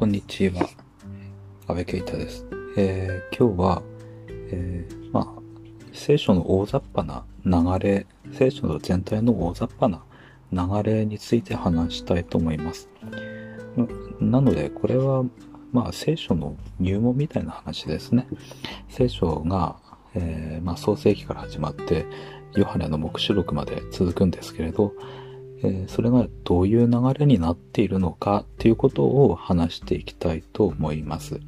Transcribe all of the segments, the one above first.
こんにちは。安倍啓太です。えー今日は、えーまあ、聖書の大雑把な流れ、聖書の全体の大雑把な流れについて話したいと思います。なので、これは、まあ、聖書の入門みたいな話ですね。聖書が、えーまあ、創世記から始まって、ヨハネの黙示録まで続くんですけれど、えそれがどういう流れになっているのかっていうことを話していきたいと思います。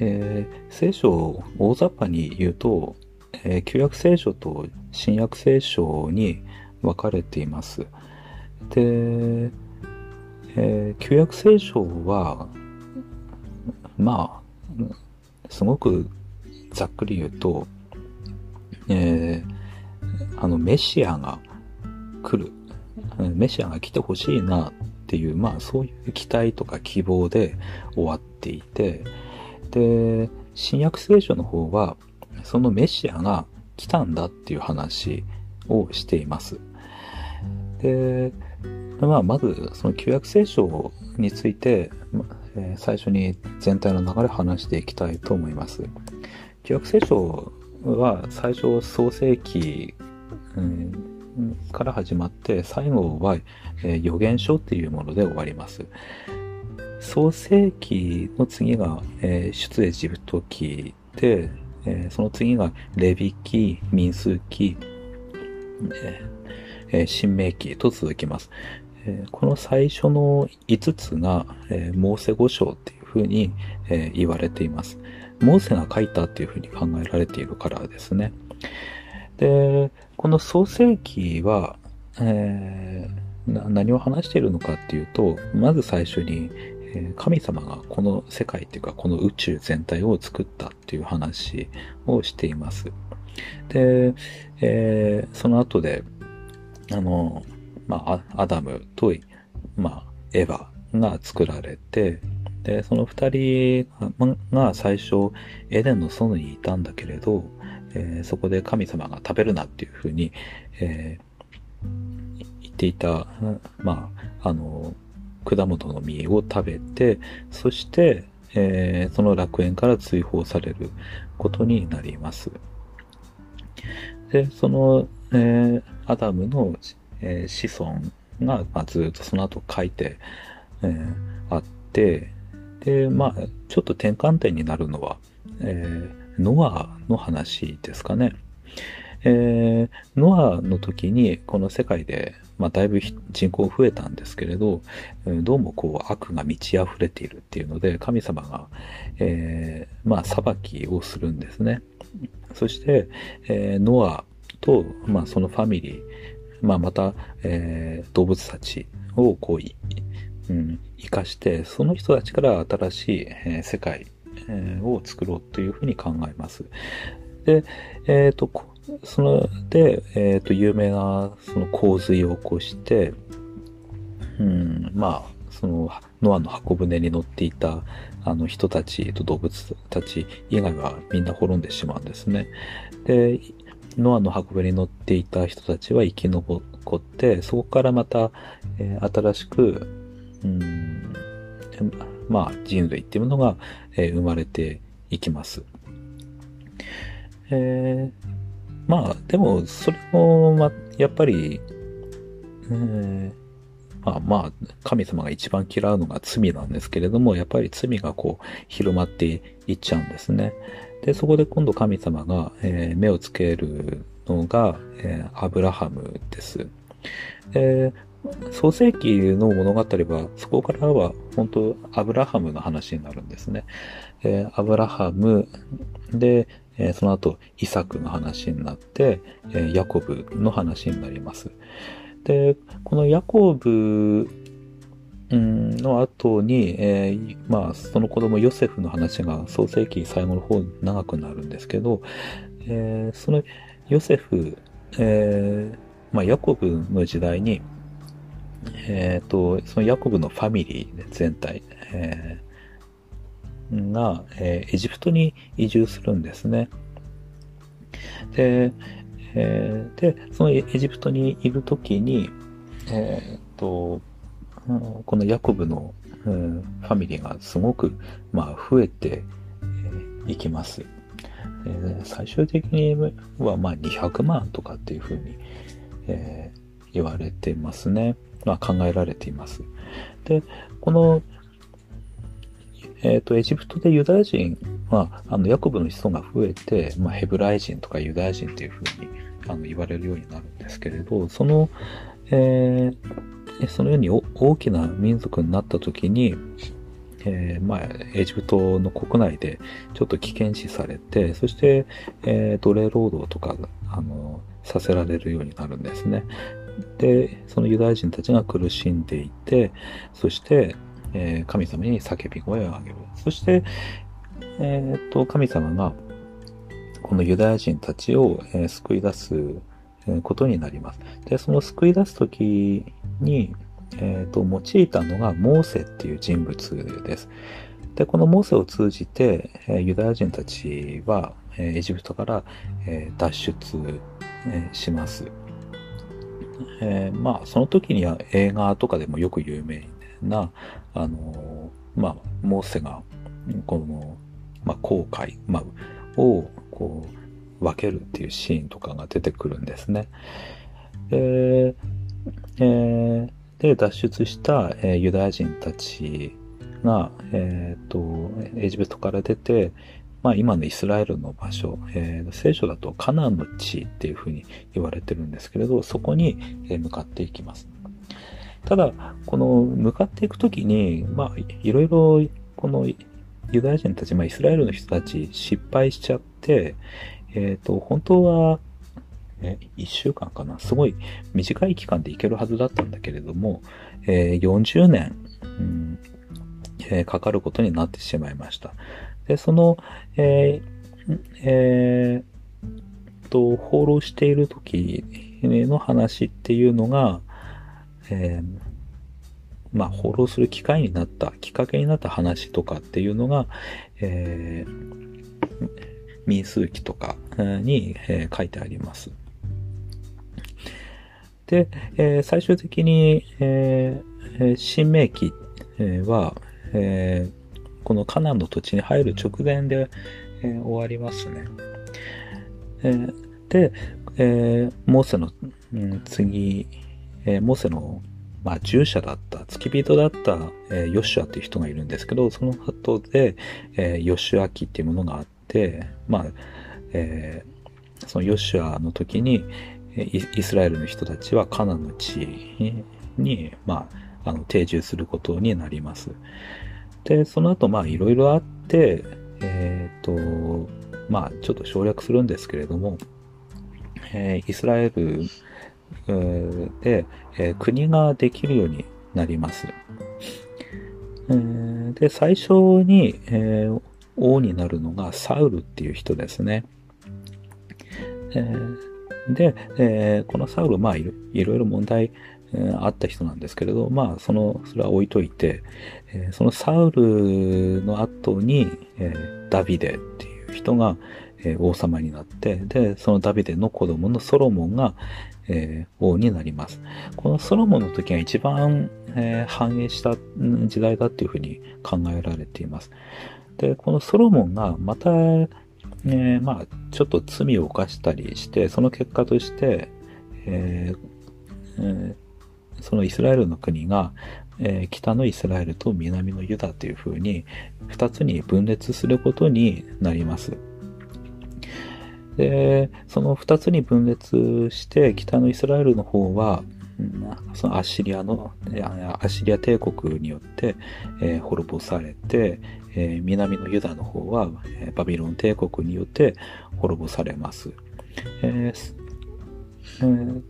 えー聖書を大雑把に言うと、えー旧約聖書と新約聖書に分かれています。で、えー旧約聖書は、まあ、すごくざっくり言うと、えあの、メシアが来る。メシアが来てほしいなっていう、まあそういう期待とか希望で終わっていて、で、新約聖書の方は、そのメシアが来たんだっていう話をしています。で、まあまずその旧約聖書について、え最初に全体の流れを話していきたいと思います。旧約聖書は最初創世記、うんから始まって最後は、予言書っていうもので終わります。創世記の次が、出エジプト記で、その次がレビ記、民数記、えーえー新明記と続きます。この最初の5つが、えーモーセ五章っていうふうに、言われています。モーセが書いたっていうふうに考えられているからですね。で、この創世記は、えー何を話しているのかっていうと、まず最初に、神様がこの世界っていうかこの宇宙全体を作ったっていう話をしています。で、えーその後で、あの、まあ、アダムと、まあ、エヴァが作られて、で、その二人が最初、エデンの園にいたんだけれど、えーそこで神様が食べるなっていうふうに、えー言っていた、まあ、あの、果物の実を食べて、そして、えーその楽園から追放されることになります。で、その、えーアダムの、えー子孫が、まあ、ずっとその後書いて、えーあって、で、まあ、ちょっと転換点になるのは、えーノアの話ですかね。えーノアの時にこの世界で、まあ、だいぶ人口増えたんですけれど、どうもこう悪が満ち溢れているっていうので、神様が、えーまあ、裁きをするんですね。そして、えーノアと、まあ、そのファミリー、まあ、また、えー動物たちをこう、うん、生かして、その人たちから新しい、えー世界、えを作ろうというふうに考えます。で、えっ、と、その、で、えっ、と、有名な、その洪水を起こして、うん、まあ、その、ノアの箱舟に乗っていた、あの人たちと動物たち以外はみんな滅んでしまうんですね。で、ノアの箱舟に乗っていた人たちは生き残って、そこからまた、えー新しく、うん、まあ、人類っていうものが、えー生まれていきます。えーまあ、でも、それも、ま、やっぱり、えーまあまあ、神様が一番嫌うのが罪なんですけれども、やっぱり罪がこう、広まっていっちゃうんですね。で、そこで今度神様が、えー目をつけるのが、えーアブラハムです。えー創世記の物語は、そこからは本当アブラハムの話になるんですね。えーアブラハムで、えーその後イサクの話になって、えーヤコブの話になります。で、このヤコブの後に、えーまあ、その子供ヨセフの話が創世記最後の方に長くなるんですけど、えーそのヨセフ、えーまあ、ヤコブの時代に、えっ、と、そのヤコブのファミリー全体、えーが、えーエジプトに移住するんですね。で、えーで、そのエジプトにいるときに、えーと、うんこのヤコブのうんファミリーがすごく、まあ、増えていきます。え最終的には、まあ、200万とかっていうふうに、えー、言われてますね。まあ、考えられています。で、この、えっ、ー、と、エジプトでユダヤ人は、あの、ヤコブの子孫が増えて、まあ、ヘブライ人とかユダヤ人っていうふうに、あの、言われるようになるんですけれど、その、えー、そのように大きな民族になった時に、えー、まあ、エジプトの国内でちょっと危険視されて、そして、えー、奴隷労働とか、あの、させられるようになるんですね。で、そのユダヤ人たちが苦しんでいて、そして、えー、神様に叫び声を上げる。そして、えっ、と、神様が、このユダヤ人たちを、え救い出すことになります。で、その救い出すときに、えっ、と、用いたのがモーセっていう人物です。で、このモーセを通じて、えユダヤ人たちは、えエジプトから、え脱出、えします。えー、まあ、その時には映画とかでもよく有名な、あのまあ、モーセが、この、まあ、後悔、まあ、を、こう、分けるっていうシーンとかが出てくるんですね。えー、で、脱出した、えー、ユダヤ人たちが、えっ、と、エジプトから出て、まあ今のイスラエルの場所、えー、聖書だとカナンの地っていうふうに言われてるんですけれど、そこに向かっていきます。ただ、この向かっていくときに、まあいろいろこのユダヤ人たち、まあイスラエルの人たち失敗しちゃって、えっ、ー、と、本当は、え、1週間かなすごい短い期間で行けるはずだったんだけれども、えー、40年、うんえー、かかることになってしまいました。で、その、えー、えー、と、放浪している時の話っていうのが、えー、まあ、放浪する機会になった、きっかけになった話とかっていうのが、えー、民数記とかに、えー、書いてあります。で、えー、最終的に、えー、新明記は、えー、このカナンの土地に入る直前で、えー、終わりますね。えー、で、えー、モーセの、うん、次、えー、モーセの、まあ、従者だった、付き人だった、えー、ヨシュアっていう人がいるんですけど、その後で、えー、ヨシュア記っていうものがあって、まあ、えー、そのヨシュアの時に、イスラエルの人たちはカナンの地に、まあ、あの、定住することになります。で、その後、まあ、いろいろあって、えっ、ー、と、まあ、ちょっと省略するんですけれども、えー、イスラエル、で、えー、国ができるようになります。えー、で、最初に、えー、王になるのがサウルっていう人ですね。えー、で、えー、このサウル、まあいろいろ問題、えあった人なんですけれど、まあ、その、それは置いといて、え、そのサウルの後に、え、ダビデっていう人が、え、王様になって、で、そのダビデの子供のソロモンが、え王になります。このソロモンの時が一番、え繁栄した時代だっていうふうに考えられています。で、このソロモンがまた、えまあ、ちょっと罪を犯したりして、その結果として、えーそのイスラエルの国が、えー、北のイスラエルと南のユダというふうに二つに分裂することになります。で、その二つに分裂して北のイスラエルの方は、そのアッシリアの、アッシリア帝国によって、えー、滅ぼされて、えー、南のユダの方は、え、バビロン帝国によって滅ぼされます。えーえー、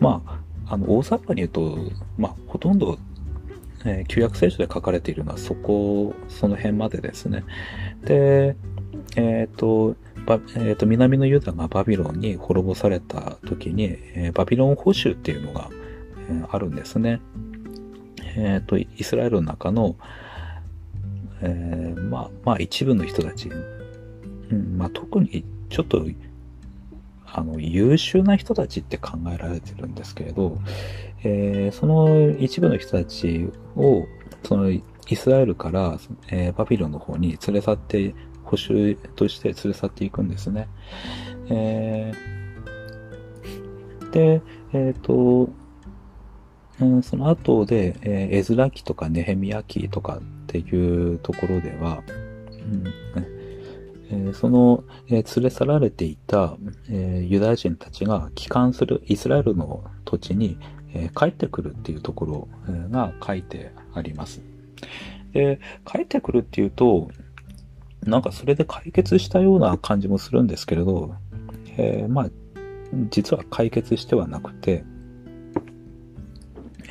まあ、あの、大雑把に言うと、まあ、ほとんど、えー、旧約聖書で書かれているのはそこ、その辺までですね。で、えっ、ー、と、ばえーと、南のユダがバビロンに滅ぼされた時に、えー、バビロン保守っていうのが、えー、あるんですね。えっ、ー、と、イスラエルの中の、えー、まあ、まあ一部の人たち、うんまあ、特にちょっとあの、優秀な人たちって考えられてるんですけれど、えー、その一部の人たちを、その、イスラエルから、えー、バビロンの方に連れ去って、補修として連れ去っていくんですね。えー、で、えっ、ー、と、うん、その後で、えー、エズラ記とかネヘミヤ記とかっていうところでは、うんえ、その、え、連れ去られていた、え、ユダヤ人たちが帰還するイスラエルの土地に、え帰ってくるっていうところが書いてあります。で、帰ってくるっていうと、なんかそれで解決したような感じもするんですけれど、えまあ、実は解決してはなくて、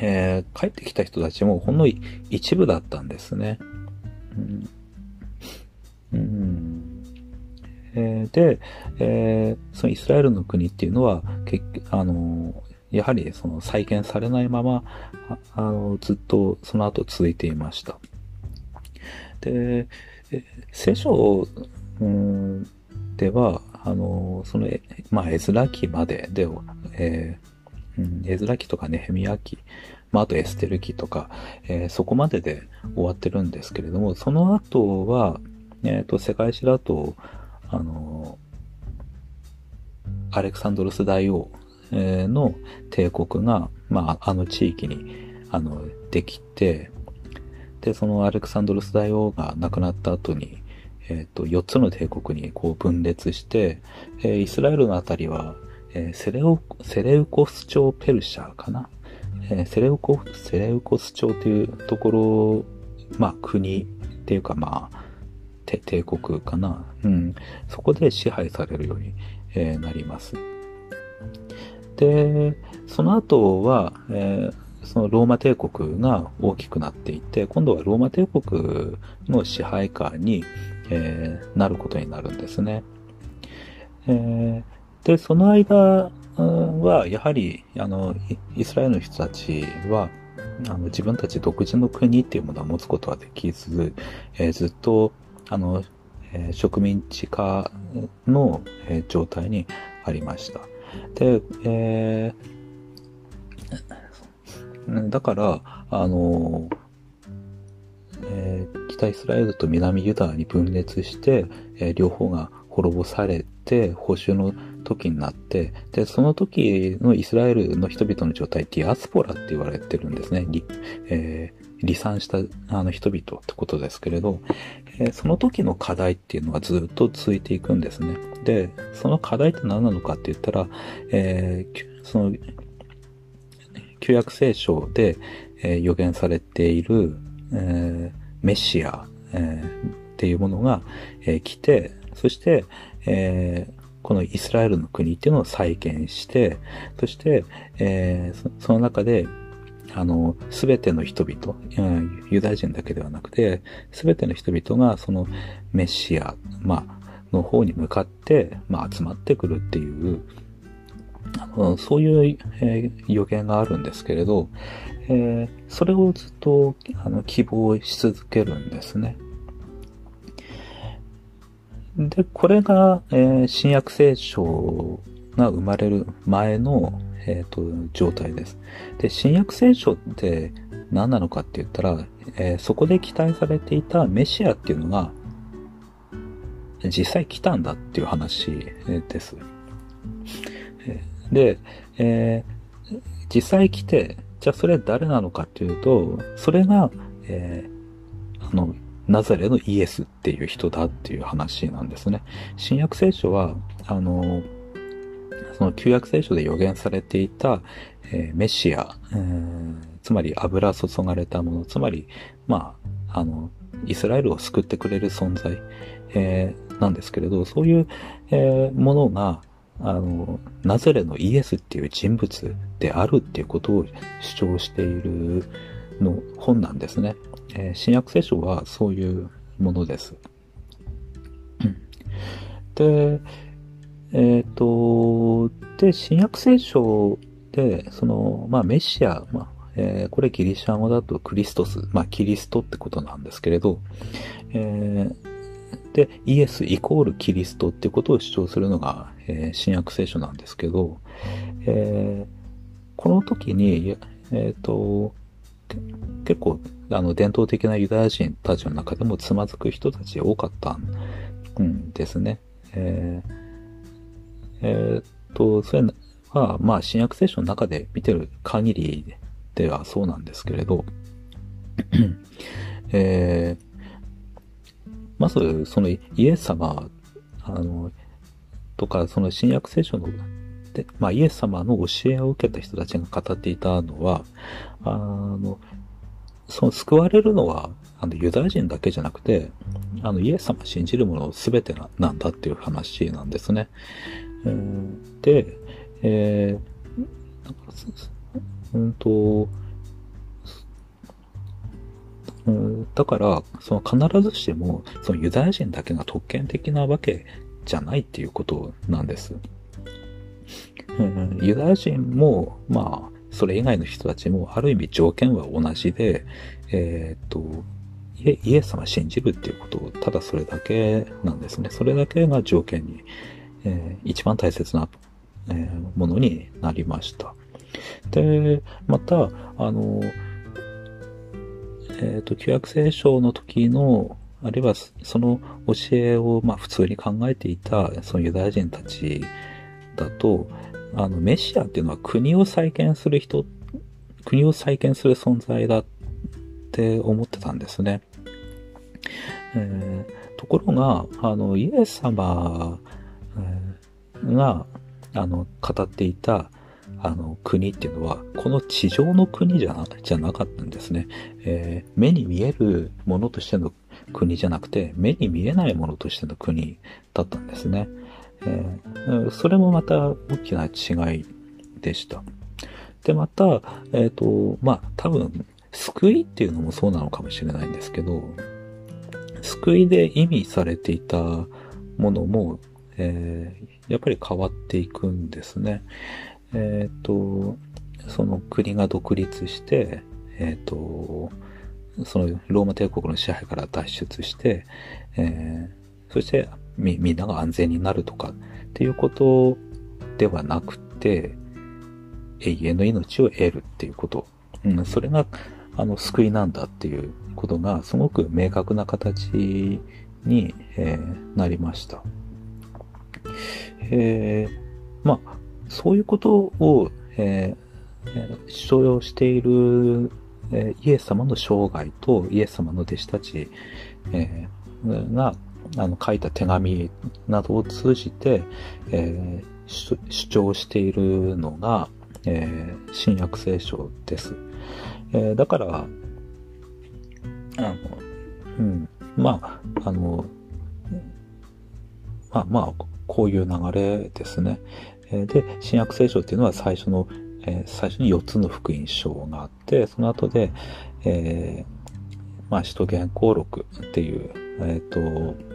えー、帰ってきた人たちもほんの一部だったんですね。うんで、えー、そのイスラエルの国っていうのは、結あのやはりその再建されないまま、あのずっとその後続いていました。で、え聖書、うん、では、あの、その、まあ、絵面記までで、えーうん、エズラ記とかネヘミヤ記、まあ、あとエステル記とか、えー、そこまでで終わってるんですけれども、その後は、えっ、ー、と、世界史だと、あのアレクサンドロス大王の帝国が、まあ、あの地域に、あの、できて、で、そのアレクサンドロス大王が亡くなった後に、えっ、ー、と、4つの帝国にこう分裂して、えー、イスラエルのあたりは、えー、セレオ、セレウコス朝ペルシャかな？え、セレウコ、セレウコス朝というところ、まあ国っていうかまあ、帝国かな。うん。そこで支配されるように、えー、なります。で、その後は、えー、そのローマ帝国が大きくなっていって、今度はローマ帝国の支配下に、えー、なることになるんですね。えー、で、その間は、やはり、あの、イスラエルの人たちは、あの自分たち独自の国っていうものを持つことはできず、えー、ずっと、あの、えー、植民地化の、えー、状態にありました。で、えー、だから、あの、えー、北イスラエルと南ユダに分裂して、えー、両方が滅ぼされて、報酬の時になって、で、その時のイスラエルの人々の状態、ディアスポラって言われてるんですね。えー、離散したあの人々ってことですけれど、え、その時の課題っていうのはずっと続いていくんですね。で、その課題って何なのかって言ったら、えー、その、旧約聖書で、えー、予言されている、えー、メシア、え、っていうものが、え、来て、そして、えー、このイスラエルの国っていうのを再建して、そして、えー、その中で、あの、すべての人々、ユダヤ人だけではなくて、すべての人々がそのメシア、まあ、の方に向かって、まあ、集まってくるっていう、あのそういう、えー、予言があるんですけれど、えー、それをずっとあの希望し続けるんですね。で、これが、えー、新約聖書が生まれる前の、えっ、ー、と、状態です。で、新約聖書って何なのかって言ったら、えー、そこで期待されていたメシアっていうのが、実際来たんだっていう話です。で、えー、実際来て、じゃあそれは誰なのかっていうと、それが、えー、あの、ナザレのイエスっていう人だっていう話なんですね。新約聖書は、あの、その旧約聖書で予言されていた、えー、メシア、え、つまり油注がれたもの、つまり、まあ、あの、イスラエルを救ってくれる存在、えー、なんですけれど、そういう、え、ものが、あの、ナザレのイエスっていう人物であるっていうことを主張しているの本なんですね。えー、新約聖書はそういうものです。で、えっ、ー、と、で、新約聖書で、その、まあ、メシア、まあ、えー、これギリシャ語だとクリストス、まあ、キリストってことなんですけれど、えー、で、イエスイコールキリストってことを主張するのが、えー、新約聖書なんですけど、えー、この時に、えっ、ー、と、結構、あの、伝統的なユダヤ人たちの中でもつまずく人たち多かったんですね。えー、えー、と、それは、まあ、新約聖書の中で見てる限りではそうなんですけれど、えー、まず、そのイエス様、あの、とか、その新約聖書の、で、まあ、イエス様の教えを受けた人たちが語っていたのは、あの、その救われるのは、あの、ユダヤ人だけじゃなくて、あの、イエス様信じるもの全てななんだっていう話なんですね。えー、で、えー、うんと、うん、だから、その必ずしても、そのユダヤ人だけが特権的なわけじゃないっていうことなんです。うん、ユダヤ人も、まあ、それ以外の人たちも、ある意味条件は同じで、えー、っと、イエス様信じるっていうことを、ただそれだけなんですね。それだけが条件に、えー、一番大切な、えー、ものになりました。で、また、あの、えっ、ー、と、旧約聖書の時の、あるいはその教えを、まあ普通に考えていた、そのユダヤ人たちだと、あの、メシアっていうのは国を再建する人、国を再建する存在だって思ってたんですね。えー、ところが、あの、イエス様、が、あの、語っていた、あの、国っていうのは、この地上の国じゃな、じゃなかったんですね。えー、目に見えるものとしての国じゃなくて、目に見えないものとしての国だったんですね。えー、それもまた大きな違いでした。で、また、えっ、ー、と、まあ、多分、救いっていうのもそうなのかもしれないんですけど、救いで意味されていたものも、えー、やっぱり変わっていくんですね。えっ、ー、と、その国が独立して、えっ、ー、と、そのローマ帝国の支配から脱出して、えー、そしてみ、みんなが安全になるとかっていうことではなくて、永遠の命を得るっていうこと。うん、それが、あの、救いなんだっていうことが、すごく明確な形に、えー、なりました。えー、まあ、そういうことを、えー、主張している、えー、イエス様の生涯とイエス様の弟子たち、えー、があの書いた手紙などを通じて、えー、主張しているのが、えー、新約聖書です。えー、だから、あの、うん、まあ、あの、まあまあ、こういう流れですね。で、新約聖書っていうのは最初の、最初に4つの福音書があって、その後で、えー、まあ、使徒言行録っていう、えっ、ー、と、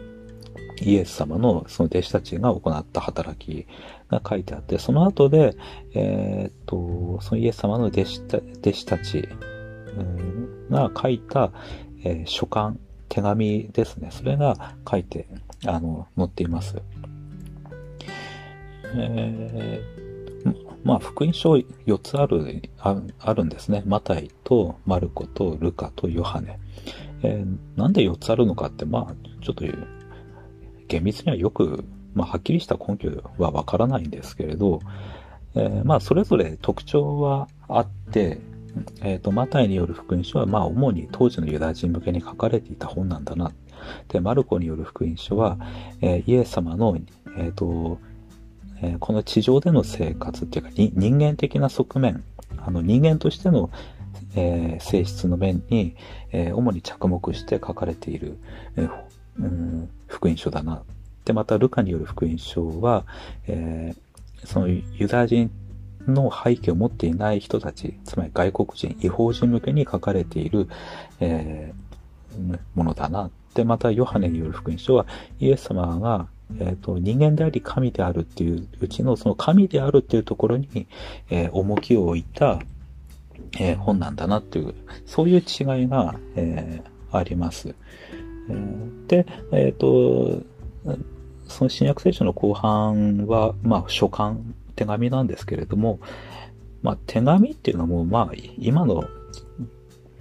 イエス様のその弟子たちが行った働きが書いてあって、その後で、えっ、と、そのイエス様の弟子た弟子たちが書いた、え、書簡、手紙ですね。それが書いて、あの、載っています。え、まあ、福音書4つある、あるんですね。マタイとマルコとルカとヨハネ。えー、なんで4つあるのかって、まあ、ちょっと厳密にはよく、まあ、はっきりした根拠はわからないんですけれど、えー、まあ、それぞれ特徴はあって、えっ、ー、と、マタイによる福音書は、まあ、主に当時のユダヤ人向けに書かれていた本なんだな。で、マルコによる福音書は、えー、イエス様の、えっ、と、えこの地上での生活っていうか、人間的な側面、あの人間としての、えー、性質の面に、えー、主に着目して書かれている、えーうん、福音書だな。で、また、ルカによる福音書は、えそのユダヤ人の背景を持っていない人たち、つまり外国人、違法人向けに書かれている、えものだな。で、また、ヨハネによる福音書は、イエス様が、え、ー、と、人間であり神であるっていううちのその神であるっていうところに、えー、重きを置いた、えー、本なんだなっていう、そういう違いが、えあります。で、えっ、と、その新約聖書の後半は、まあ、書簡、手紙なんですけれども、まあ、手紙っていうのも、まあ、今の、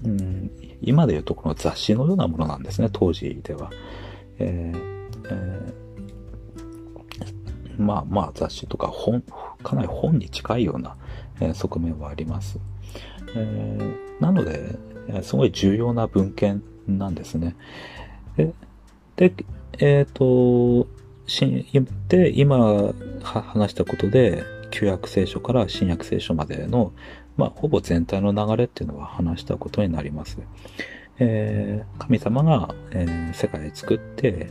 うん、今でいうとこの雑誌のようなものなんですね、当時では。えーえー、まあまあ雑誌とか本、かなり本に近いような、え、側面はあります。えー、なので、すごい重要な文献なんですね。で、でえっ、ー、と、で、今話したことで、旧約聖書から新約聖書までの、まあ、ほぼ全体の流れっていうのは話したことになります。えー、神様が、えー、世界を作って、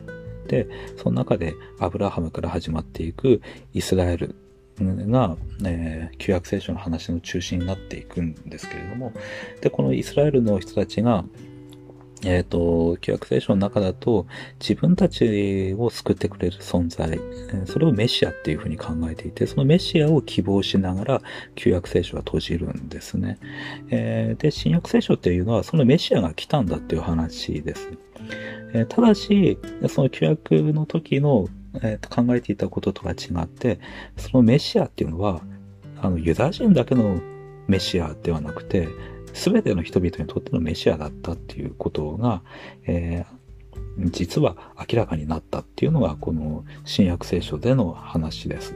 その中でアブラハムから始まっていくイスラエルが、えー、旧約聖書の話の中心になっていくんですけれども、で、このイスラエルの人たちが、えっ、ー、と、旧約聖書の中だと、自分たちを救ってくれる存在、それをメシアっていうふうに考えていて、そのメシアを希望しながら、旧約聖書は閉じるんですね。えー、で、新約聖書っていうのは、そのメシアが来たんだっていう話です。えー、ただし、その旧約の時の、えー、考えていたこととは違って、そのメシアっていうのは、あの、ユダヤ人だけのメシアではなくて、すべての人々にとってのメシアだったっていうことが、えー、実は明らかになったっていうのが、この新約聖書での話です。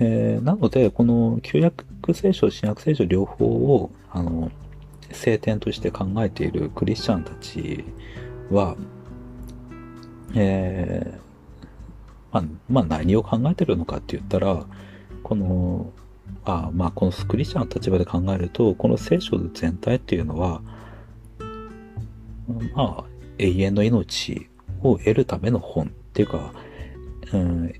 えー、なので、この旧約聖書、新約聖書両方を、あの、聖典として考えているクリスチャンたちは、えー、まあ、まあ何を考えてるのかって言ったら、このあまあ、このスクリスチャンの立場で考えると、この聖書全体っていうのは、まあ、永遠の命を得るための本っていうか、うん、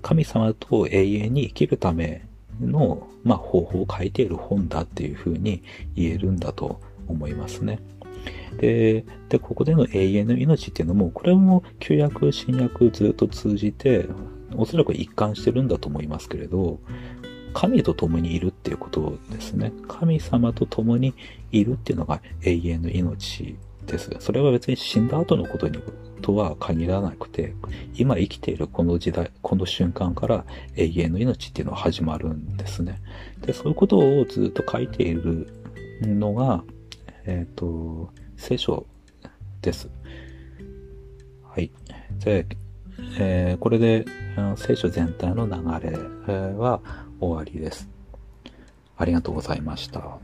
神様と永遠に生きるための、まあ、方法を書いている本だっていうふうに言えるんだと思いますね。で、で、ここでの永遠の命っていうのも、これも旧約、新約ずっと通じて、おそらく一貫してるんだと思いますけれど、神と共にいるっていうことですね。神様と共にいるっていうのが永遠の命です。それは別に死んだ後のことにとは限らなくて、今生きているこの時代、この瞬間から永遠の命っていうのは始まるんですね。で、そういうことをずっと書いているのが、えっ、ー、と、聖書です。はい。で、えー、これで聖書全体の流れは終わりです。ありがとうございました。